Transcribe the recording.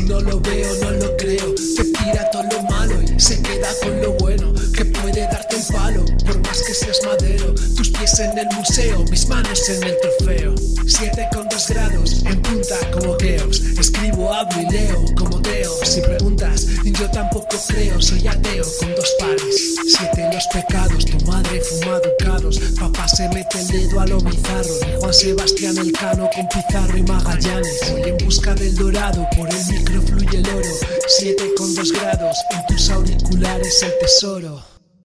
no lo veo, no lo creo. Que tira todo lo malo y se queda con lo bueno. Que puede darte un palo, por más que seas madero. Tus pies en el museo, mis manos en el trofeo. Siete con dos grados, en punta como Keops. Escribo, hablo y leo como Teo. Si preguntas, yo tampoco creo, soy ateo con dos pares. Siete los pecados, tu madre fuma ducados. Papá se mete el dedo a lo bizarro. Juan Sebastián Elcano con Pizarro y Magallanes. Voy en busca del dorado, por el micro fluye el oro. Siete con dos grados, en tus auriculares el tesoro.